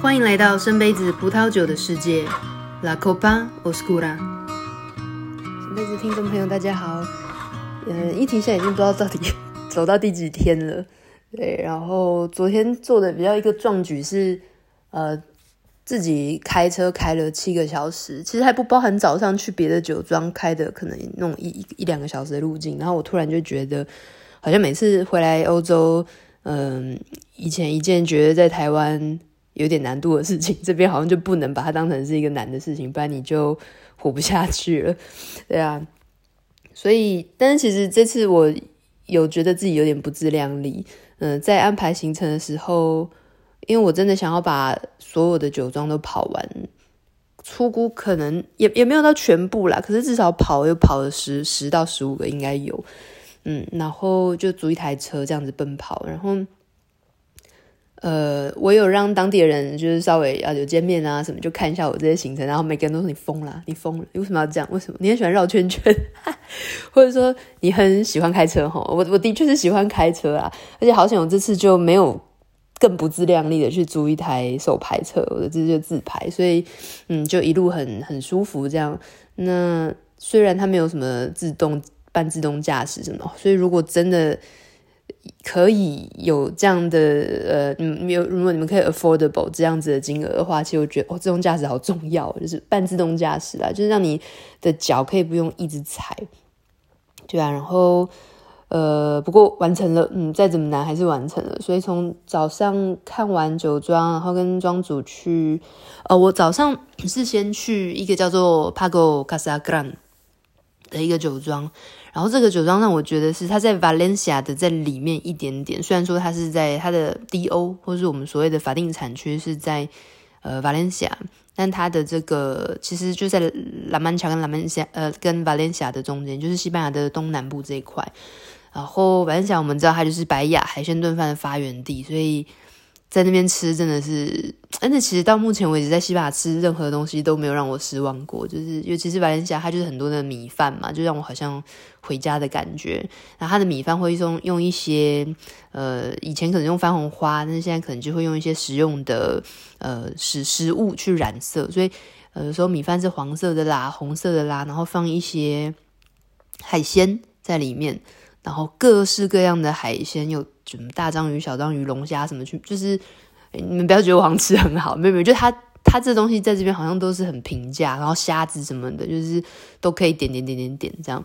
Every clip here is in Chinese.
欢迎来到深杯子葡萄酒的世界，La Copa Oscura。深杯子听众朋友，大家好。嗯，一停下已经不知道到底走到第几天了。对，然后昨天做的比较一个壮举是，呃，自己开车开了七个小时，其实还不包含早上去别的酒庄开的可能那种一一一两个小时的路径。然后我突然就觉得，好像每次回来欧洲，嗯，以前一件觉得在台湾。有点难度的事情，这边好像就不能把它当成是一个难的事情，不然你就活不下去了，对啊。所以，但是其实这次我有觉得自己有点不自量力，嗯、在安排行程的时候，因为我真的想要把所有的酒庄都跑完，初估可能也也没有到全部啦，可是至少跑又跑了十十到十五个应该有，嗯，然后就租一台车这样子奔跑，然后。呃，我有让当地人就是稍微啊有见面啊什么，就看一下我这些行程，然后每个人都说你疯了，你疯了，你为什么要这样？为什么？你很喜欢绕圈圈，或者说你很喜欢开车哈？我我的确是喜欢开车啊，而且好险我这次就没有更不自量力的去租一台手排车，我的这次就自排，所以嗯，就一路很很舒服这样。那虽然它没有什么自动半自动驾驶什么，所以如果真的。可以有这样的呃，嗯，有如果你们可以 affordable 这样子的金额的话，其实我觉得哦，自动驾驶好重要，就是半自动驾驶啦，就是让你的脚可以不用一直踩，对啊，然后呃，不过完成了，嗯，再怎么难还是完成了。所以从早上看完酒庄，然后跟庄主去，呃，我早上是先去一个叫做 Pago Casagran 的一个酒庄。然后这个酒庄让我觉得是它在 Valencia 的在里面一点点，虽然说它是在它的 DO 或是我们所谓的法定产区是在呃 Valencia，但它的这个其实就在拉曼恰跟拉曼夏呃跟 Valencia 的中间，就是西班牙的东南部这一块。然后 Valencia 我们知道它就是白雅海鲜炖饭的发源地，所以。在那边吃真的是，而且其实到目前为止，在西班牙吃任何东西都没有让我失望过。就是尤其是白莲霞，它就是很多的米饭嘛，就让我好像回家的感觉。然后它的米饭会用用一些呃，以前可能用番红花，但是现在可能就会用一些食用的呃食食物去染色，所以呃有时候米饭是黄色的啦、红色的啦，然后放一些海鲜在里面，然后各式各样的海鲜有。什么大章鱼、小章鱼、龙虾什么去，就是你们不要觉得我好像吃很好，没有没有，就它它这东西在这边好像都是很平价，然后虾子什么的，就是都可以点点点点点这样，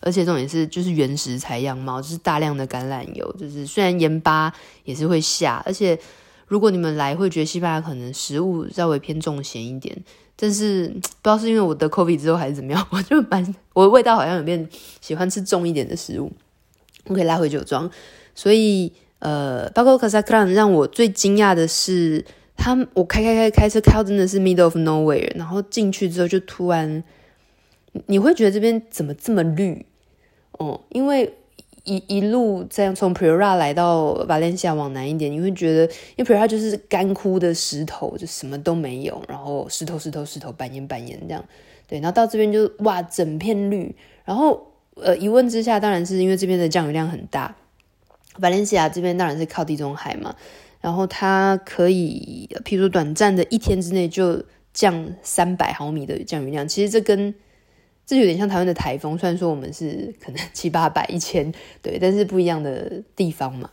而且这种也是就是原食材样貌，就是大量的橄榄油，就是虽然盐巴也是会下，而且如果你们来会觉得西班牙可能食物稍微偏重咸一点，但是不知道是因为我得 COVID 之后还是怎么样，我就蛮我的味道好像有变喜欢吃重一点的食物，我可以拉回酒庄。所以，呃，Pago Casagran 让我最惊讶的是，他我开开开开车开到真的是 middle of nowhere，然后进去之后就突然，你会觉得这边怎么这么绿？哦，因为一一路这样从 Prira 来到 Valencia 往南一点，你会觉得，因为 Prira 就是干枯的石头，就什么都没有，然后石头石头石头，板岩板岩这样，对，然后到这边就哇，整片绿，然后呃，一问之下，当然是因为这边的降雨量很大。Valencia 这边当然是靠地中海嘛，然后它可以，譬如说短暂的一天之内就降三百毫米的降雨量，其实这跟这有点像台湾的台风，虽然说我们是可能 七八百、一千，对，但是不一样的地方嘛，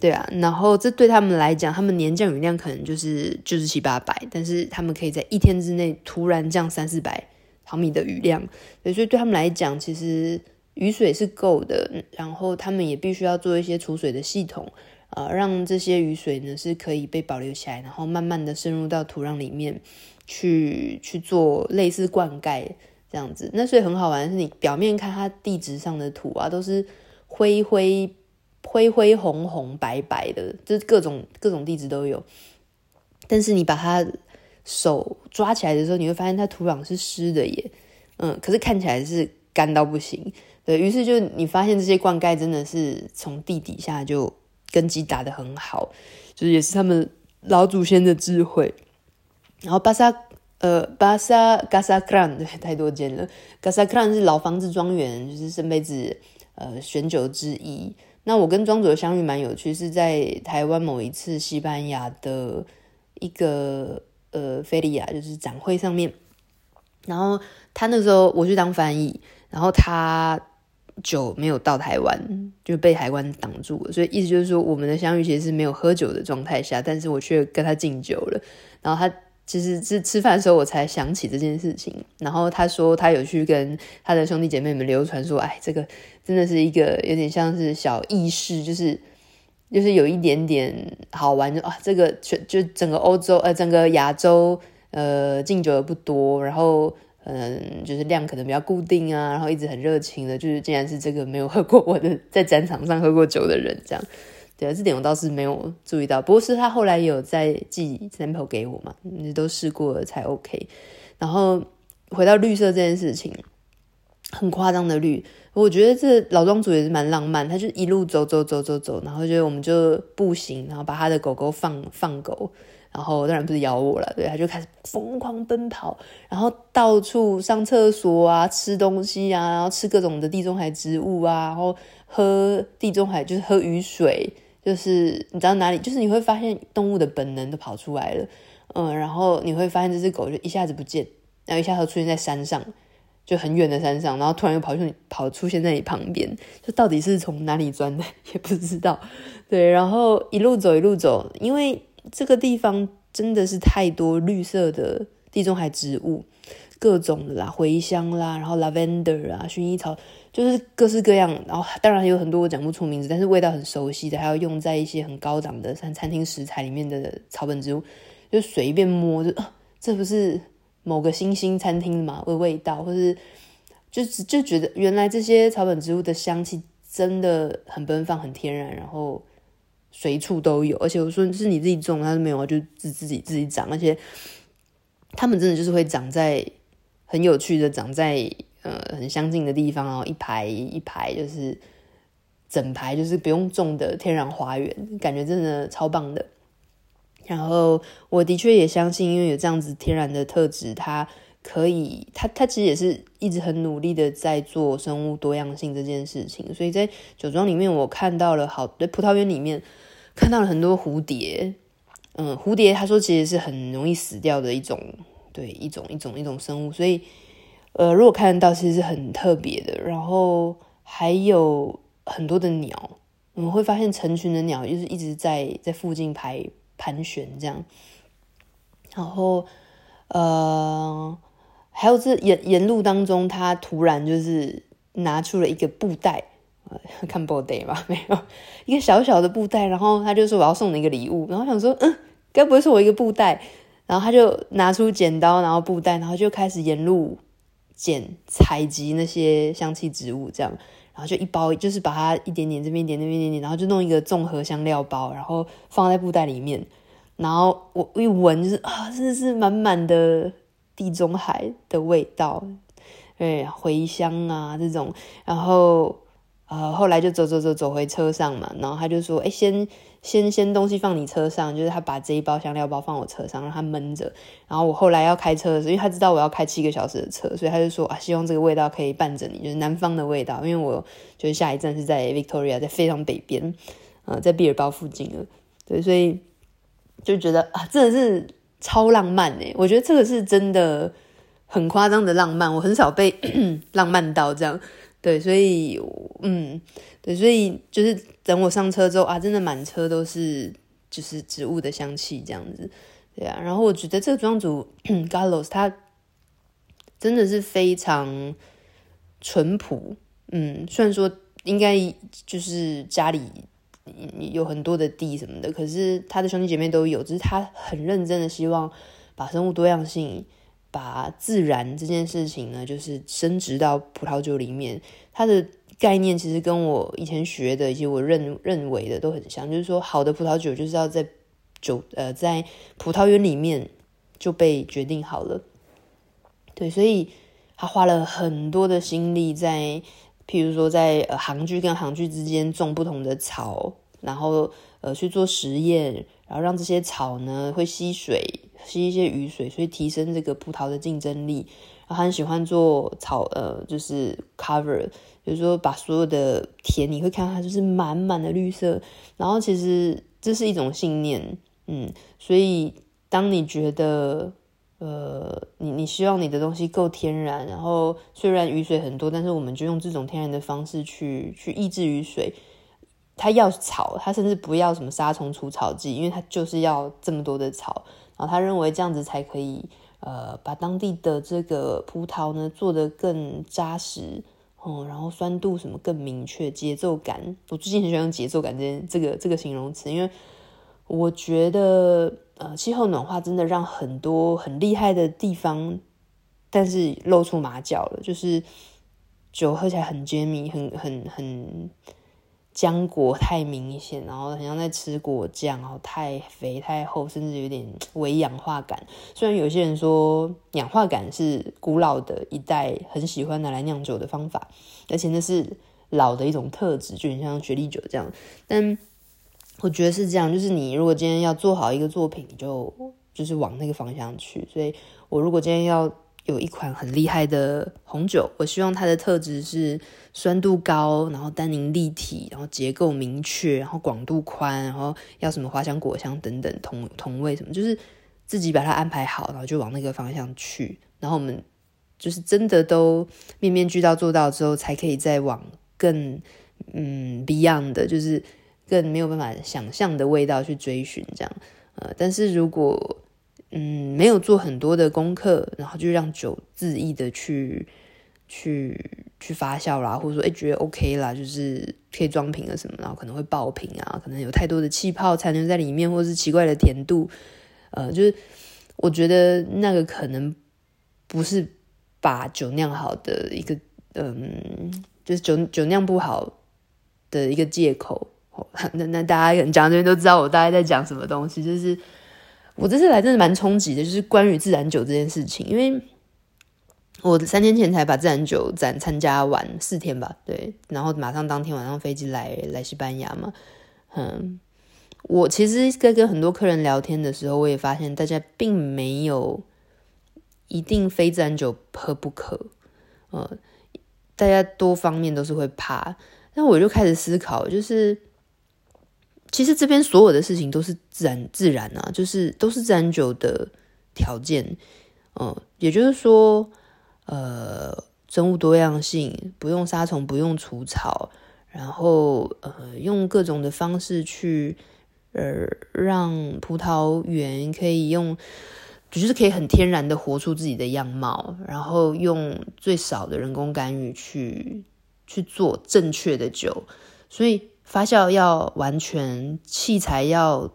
对啊，然后这对他们来讲，他们年降雨量可能就是就是七八百，但是他们可以在一天之内突然降三四百毫米的雨量，所以对他们来讲，其实。雨水是够的，然后他们也必须要做一些储水的系统，呃，让这些雨水呢是可以被保留起来，然后慢慢的渗入到土壤里面去去做类似灌溉这样子。那所以很好玩的是，你表面看它地质上的土啊，都是灰灰灰灰红红白白的，就是各种各种地质都有。但是你把它手抓起来的时候，你会发现它土壤是湿的耶，嗯，可是看起来是干到不行。对，于是就你发现这些灌溉真的是从地底下就根基打得很好，就是也是他们老祖先的智慧。然后巴萨呃巴萨加萨克兰对 太多间了，加萨克兰是老房子庄园，就是深杯子呃选酒之一。那我跟庄主的相遇蛮有趣，是在台湾某一次西班牙的一个呃菲利亚就是展会上面，然后他那时候我去当翻译，然后他酒没有到台湾，就被海关挡住了，所以意思就是说我们的相遇其实是没有喝酒的状态下，但是我却跟他敬酒了，然后他。其实是吃饭的时候，我才想起这件事情。然后他说他有去跟他的兄弟姐妹们流传说，哎，这个真的是一个有点像是小仪式，就是就是有一点点好玩，就啊，这个全就整个欧洲呃，整个亚洲呃敬酒的不多，然后嗯，就是量可能比较固定啊，然后一直很热情的，就是竟然是这个没有喝过我的在展场上喝过酒的人这样。对啊，这点我倒是没有注意到。不过是他后来有在寄 sample 给我嘛，你都试过了才 OK。然后回到绿色这件事情，很夸张的绿，我觉得这老庄主也是蛮浪漫。他就一路走走走走走，然后就我们就步行，然后把他的狗狗放放狗，然后当然不是咬我了，对，他就开始疯狂奔跑，然后到处上厕所啊，吃东西啊，然后吃各种的地中海植物啊，然后喝地中海就是喝雨水。就是你知道哪里，就是你会发现动物的本能都跑出来了，嗯，然后你会发现这只狗就一下子不见，然后一下子出现在山上，就很远的山上，然后突然又跑出跑出现在你旁边，就到底是从哪里钻的 也不知道，对，然后一路走一路走，因为这个地方真的是太多绿色的地中海植物。各种的啦，茴香啦，然后 lavender 啊，薰衣草，就是各式各样。然后当然有很多我讲不出名字，但是味道很熟悉的，还要用在一些很高档的餐餐厅食材里面的草本植物，就随便摸就，啊，这不是某个新兴餐厅嘛的味道，或是就是就觉得原来这些草本植物的香气真的很奔放、很天然，然后随处都有。而且我说是你自己种，它是没有，就自自己自己长，而且它们真的就是会长在。很有趣的，长在呃很相近的地方，然后一排一排就是整排就是不用种的天然花园，感觉真的超棒的。然后我的确也相信，因为有这样子天然的特质，它可以，它它其实也是一直很努力的在做生物多样性这件事情。所以在酒庄里面，我看到了好，在葡萄园里面看到了很多蝴蝶。嗯，蝴蝶他说其实是很容易死掉的一种。对，一种一种一种生物，所以呃，如果看得到，其实是很特别的。然后还有很多的鸟，我们会发现成群的鸟，就是一直在在附近排盘旋这样。然后呃，还有这沿沿路当中，他突然就是拿出了一个布袋，看布袋吧，没有一个小小的布袋，然后他就说我要送你一个礼物，然后想说，嗯，该不会是我一个布袋？然后他就拿出剪刀，然后布袋，然后就开始沿路剪采集那些香气植物，这样，然后就一包，就是把它一点点这边点那边点点，然后就弄一个综合香料包，然后放在布袋里面。然后我一闻就是啊，真的是满满的地中海的味道，对，茴香啊这种。然后呃，后来就走走走走回车上嘛，然后他就说，哎，先。先先东西放你车上，就是他把这一包香料包放我车上，让他闷着。然后我后来要开车的时候，因为他知道我要开七个小时的车，所以他就说啊，希望这个味道可以伴着你，就是南方的味道。因为我就是下一站是在 Victoria，在非常北边，呃，在毕尔包附近了。对，所以就觉得啊，真的是超浪漫哎！我觉得这个是真的很夸张的浪漫，我很少被 浪漫到这样。对，所以嗯，对，所以就是等我上车之后啊，真的满车都是就是植物的香气这样子，对啊。然后我觉得这个庄主 Gallos 他真的是非常淳朴，嗯，虽然说应该就是家里有很多的地什么的，可是他的兄弟姐妹都有，只是他很认真的希望把生物多样性。把自然这件事情呢，就是升值到葡萄酒里面。它的概念其实跟我以前学的以及我认认为的都很像，就是说，好的葡萄酒就是要在酒呃在葡萄园里面就被决定好了。对，所以他花了很多的心力在，譬如说在呃行距跟行距之间种不同的草，然后呃去做实验，然后让这些草呢会吸水。吸一些雨水，所以提升这个葡萄的竞争力。然后他很喜欢做草，呃，就是 cover，就是说把所有的田你会看到它就是满满的绿色。然后其实这是一种信念，嗯，所以当你觉得，呃，你你希望你的东西够天然，然后虽然雨水很多，但是我们就用这种天然的方式去去抑制雨水。它要草，它甚至不要什么杀虫除草剂，因为它就是要这么多的草。然后他认为这样子才可以，呃，把当地的这个葡萄呢做得更扎实，哦、嗯，然后酸度什么更明确，节奏感。我最近很喜欢用节奏感这这个这个形容词，因为我觉得，呃，气候暖化真的让很多很厉害的地方，但是露出马脚了，就是酒喝起来很 jammy，很很很。浆果太明显，然后很像在吃果酱，然后太肥太厚，甚至有点 微氧化感。虽然有些人说氧化感是古老的一代很喜欢拿来酿酒的方法，而且那是老的一种特质，就很像雪莉酒这样。但我觉得是这样，就是你如果今天要做好一个作品，你就就是往那个方向去。所以我如果今天要。有一款很厉害的红酒，我希望它的特质是酸度高，然后单宁立体，然后结构明确，然后广度宽，然后要什么花香、果香等等同同味什么，就是自己把它安排好，然后就往那个方向去。然后我们就是真的都面面俱到做到之后，才可以再往更嗯 beyond 的，就是更没有办法想象的味道去追寻这样。呃，但是如果嗯，没有做很多的功课，然后就让酒恣意的去去去发酵啦，或者说哎觉得 OK 啦，就是可以装瓶了什么，然后可能会爆瓶啊，可能有太多的气泡残留在里面，或者是奇怪的甜度，呃，就是我觉得那个可能不是把酒酿好的一个，嗯，就是酒酒酿不好的一个借口。那那大家可能讲这边都知道我大概在讲什么东西，就是。我这次来真的蛮冲击的，就是关于自然酒这件事情，因为我三天前才把自然酒展参加完四天吧，对，然后马上当天晚上飞机来来西班牙嘛，嗯，我其实在跟很多客人聊天的时候，我也发现大家并没有一定非自然酒喝不可，嗯，大家多方面都是会怕，那我就开始思考，就是。其实这边所有的事情都是自然自然啊，就是都是自然酒的条件，嗯，也就是说，呃，生物多样性，不用杀虫，不用除草，然后呃，用各种的方式去呃，让葡萄园可以用，就是可以很天然的活出自己的样貌，然后用最少的人工干预去去做正确的酒，所以。发酵要完全，器材要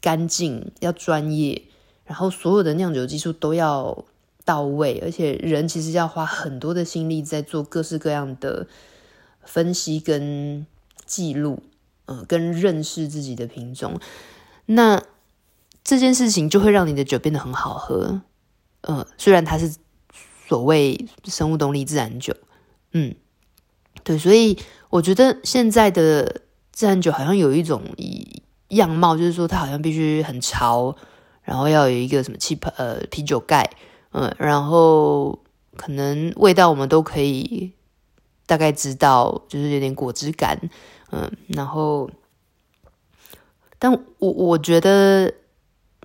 干净，要专业，然后所有的酿酒技术都要到位，而且人其实要花很多的心力在做各式各样的分析跟记录，嗯、呃，跟认识自己的品种。那这件事情就会让你的酒变得很好喝，嗯、呃，虽然它是所谓生物动力自然酒，嗯，对，所以。我觉得现在的自然酒好像有一种样貌，就是说它好像必须很潮，然后要有一个什么气泡呃啤酒盖，嗯，然后可能味道我们都可以大概知道，就是有点果汁感，嗯，然后，但我我觉得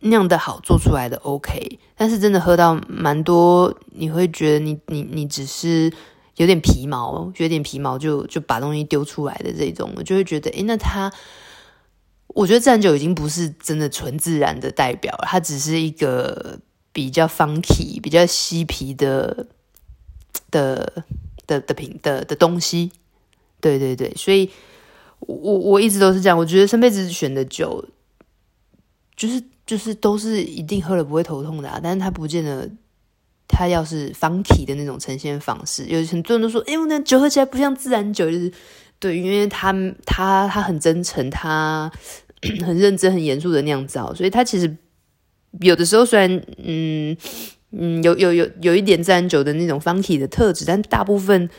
酿的好做出来的 OK，但是真的喝到蛮多，你会觉得你你你只是。有点皮毛，有点皮毛就就把东西丢出来的这种，我就会觉得，诶，那他，我觉得自然酒已经不是真的纯自然的代表了，它只是一个比较 funky、比较嬉皮的的的的品的的东西。对对对，所以我我一直都是这样，我觉得深杯子选的酒，就是就是都是一定喝了不会头痛的啊，但是它不见得。它要是方体的那种呈现方式，有很多人都说：“哎呦，那酒喝起来不像自然酒。”就是对，因为他他他很真诚，他 很认真、很严肃的酿造，所以他其实有的时候虽然嗯嗯有有有有一点自然酒的那种方体的特质，但大部分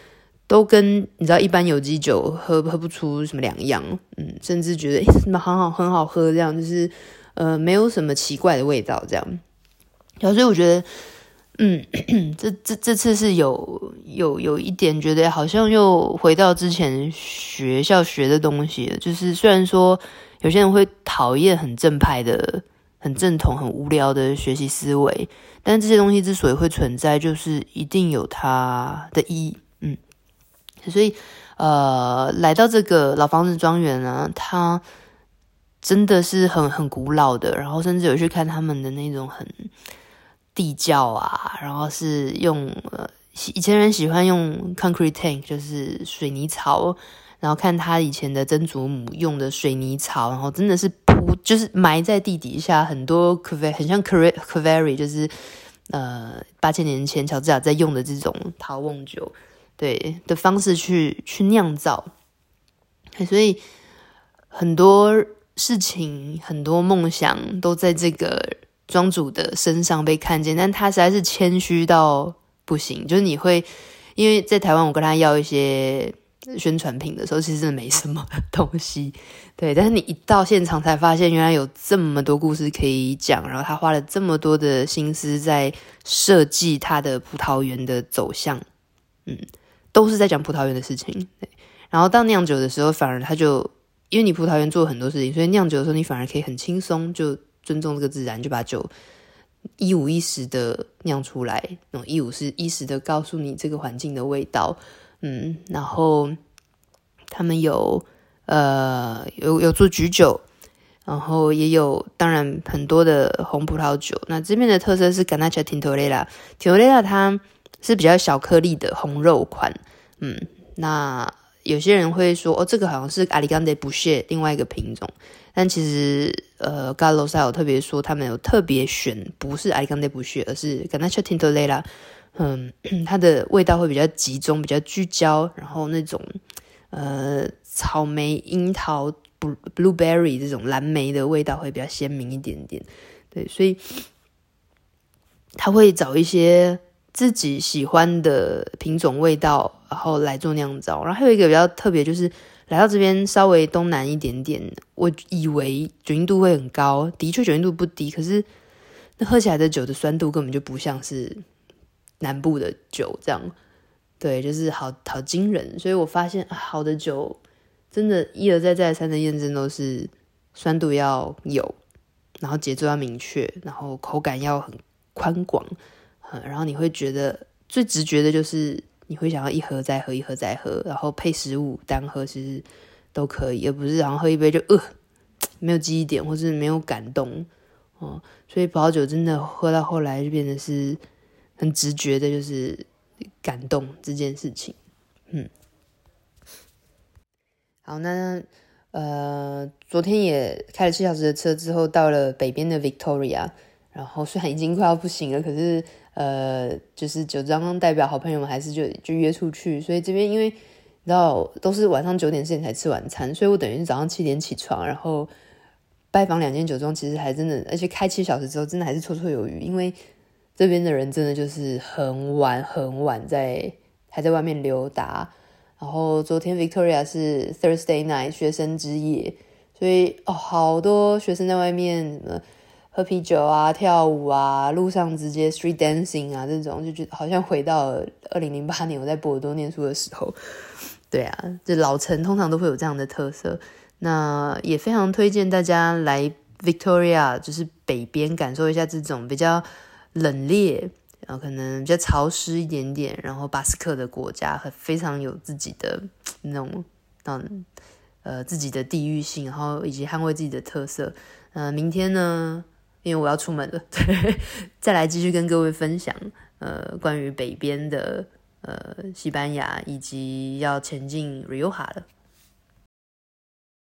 都跟你知道一般有机酒喝喝不出什么两样，嗯，甚至觉得哎什么很好很好喝这样，就是呃没有什么奇怪的味道这样。然后所以我觉得。嗯，这这这次是有有有一点觉得好像又回到之前学校学的东西。就是虽然说有些人会讨厌很正派的很正统、很无聊的学习思维。但这些东西之所以会存在，就是一定有它的意义。嗯，所以呃，来到这个老房子庄园呢，它真的是很很古老的，然后甚至有去看他们的那种很地窖啊，然后是用呃以前人喜欢用 concrete tank，就是水泥槽，然后看他以前的曾祖母用的水泥槽，然后真的是铺。就是埋在地底下，很多很像 Cuvée 就是呃八千年前乔治亚在用的这种陶瓮酒，对的方式去去酿造，所以很多事情、很多梦想都在这个庄主的身上被看见，但他实在是谦虚到不行，就是你会因为在台湾，我跟他要一些。宣传品的时候，其实真的没什么东西，对。但是你一到现场才发现，原来有这么多故事可以讲。然后他花了这么多的心思在设计他的葡萄园的走向，嗯，都是在讲葡萄园的事情。对。然后到酿酒的时候，反而他就因为你葡萄园做了很多事情，所以酿酒的时候你反而可以很轻松，就尊重这个自然，就把酒一五一十的酿出来，那一五是一十的告诉你这个环境的味道。嗯，然后他们有呃有有做菊酒，然后也有当然很多的红葡萄酒。那这边的特色是 Garnacha Tintorera，Tintorera 它是比较小颗粒的红肉款。嗯，那有些人会说哦，这个好像是 Alicante Bouschet 另外一个品种，但其实呃 Carlos 有特别说，他们有特别选不是 Alicante Bouschet，而是 Garnacha Tintorera。嗯，它的味道会比较集中，比较聚焦，然后那种呃草莓、樱桃、blueberry 这种蓝莓的味道会比较鲜明一点点。对，所以他会找一些自己喜欢的品种味道，然后来做酿造。然后还有一个比较特别，就是来到这边稍微东南一点点，我以为酒精度会很高，的确酒精度不低，可是那喝起来的酒的酸度根本就不像是。南部的酒这样，对，就是好好惊人。所以我发现，好的酒真的，一而再再三的验证都是酸度要有，然后节奏要明确，然后口感要很宽广，然后你会觉得最直觉的就是你会想要一喝再喝，一喝再喝，然后配食物单喝其实都可以，而不是然后喝一杯就呃没有记忆点或是没有感动哦。所以葡萄酒真的喝到后来就变得是。很直觉的，就是感动这件事情。嗯，好，那呃，昨天也开了七小时的车之后，到了北边的 Victoria，然后虽然已经快要不行了，可是呃，就是酒庄代表好朋友们还是就就约出去，所以这边因为你知道都是晚上九点之前才吃晚餐，所以我等于是早上七点起床，然后拜访两间酒庄，其实还真的，而且开七小时之后，真的还是绰绰有余，因为。这边的人真的就是很晚很晚在还在外面溜达，然后昨天 Victoria 是 Thursday night 学生之夜，所以哦好多学生在外面喝啤酒啊、跳舞啊，路上直接 street dancing 啊这种，就觉得好像回到二零零八年我在波尔多念书的时候。对啊，这老城通常都会有这样的特色，那也非常推荐大家来 Victoria，就是北边感受一下这种比较。冷冽，然后可能比较潮湿一点点，然后巴斯克的国家和非常有自己的那种，嗯，呃，自己的地域性，然后以及捍卫自己的特色。呃，明天呢，因为我要出门了，对，再来继续跟各位分享，呃，关于北边的呃西班牙，以及要前进 Rioja 了。